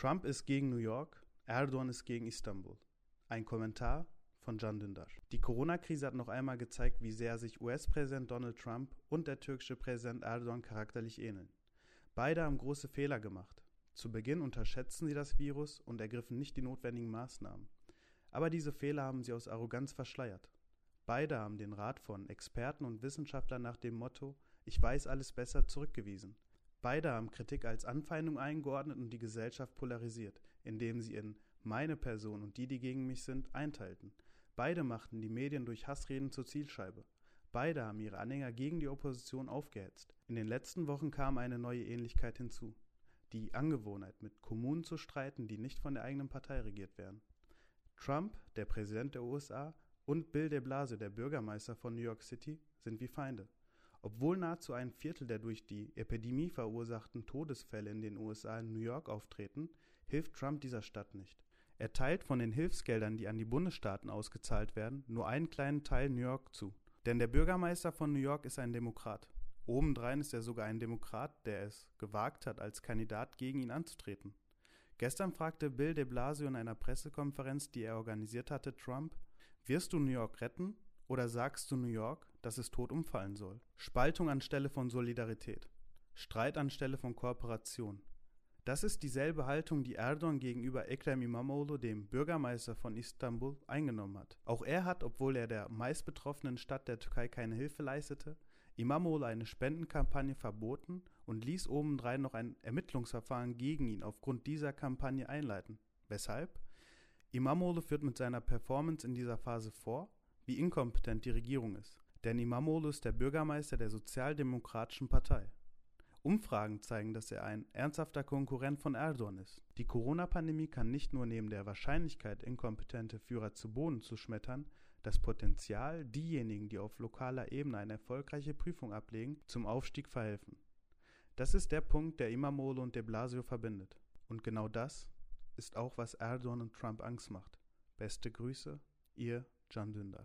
Trump ist gegen New York, Erdogan ist gegen Istanbul. Ein Kommentar von Can Dündar. Die Corona-Krise hat noch einmal gezeigt, wie sehr sich US-Präsident Donald Trump und der türkische Präsident Erdogan charakterlich ähneln. Beide haben große Fehler gemacht. Zu Beginn unterschätzten sie das Virus und ergriffen nicht die notwendigen Maßnahmen. Aber diese Fehler haben sie aus Arroganz verschleiert. Beide haben den Rat von Experten und Wissenschaftlern nach dem Motto Ich weiß alles besser zurückgewiesen. Beide haben Kritik als Anfeindung eingeordnet und die Gesellschaft polarisiert, indem sie in meine Person und die, die gegen mich sind, einteilten. Beide machten die Medien durch Hassreden zur Zielscheibe. Beide haben ihre Anhänger gegen die Opposition aufgehetzt. In den letzten Wochen kam eine neue Ähnlichkeit hinzu. Die Angewohnheit, mit Kommunen zu streiten, die nicht von der eigenen Partei regiert werden. Trump, der Präsident der USA, und Bill de Blasio, der Bürgermeister von New York City, sind wie Feinde. Obwohl nahezu ein Viertel der durch die Epidemie verursachten Todesfälle in den USA in New York auftreten, hilft Trump dieser Stadt nicht. Er teilt von den Hilfsgeldern, die an die Bundesstaaten ausgezahlt werden, nur einen kleinen Teil New York zu. Denn der Bürgermeister von New York ist ein Demokrat. Obendrein ist er sogar ein Demokrat, der es gewagt hat, als Kandidat gegen ihn anzutreten. Gestern fragte Bill de Blasio in einer Pressekonferenz, die er organisiert hatte, Trump, wirst du New York retten oder sagst du New York, dass es tot umfallen soll? Spaltung anstelle von Solidarität. Streit anstelle von Kooperation. Das ist dieselbe Haltung, die Erdogan gegenüber Ekrem İmamoğlu, dem Bürgermeister von Istanbul, eingenommen hat. Auch er hat, obwohl er der meistbetroffenen Stadt der Türkei keine Hilfe leistete, Imamoglu eine Spendenkampagne verboten und ließ obendrein noch ein Ermittlungsverfahren gegen ihn aufgrund dieser Kampagne einleiten. Weshalb? Imamoglu führt mit seiner Performance in dieser Phase vor, wie inkompetent die Regierung ist. Denn Imamoglu ist der Bürgermeister der Sozialdemokratischen Partei. Umfragen zeigen, dass er ein ernsthafter Konkurrent von Erdogan ist. Die Corona-Pandemie kann nicht nur neben der Wahrscheinlichkeit, inkompetente Führer zu Boden zu schmettern, das Potenzial, diejenigen, die auf lokaler Ebene eine erfolgreiche Prüfung ablegen, zum Aufstieg verhelfen. Das ist der Punkt, der Imamolo und de Blasio verbindet. Und genau das ist auch, was Erdogan und Trump Angst macht. Beste Grüße, ihr Can Dündar.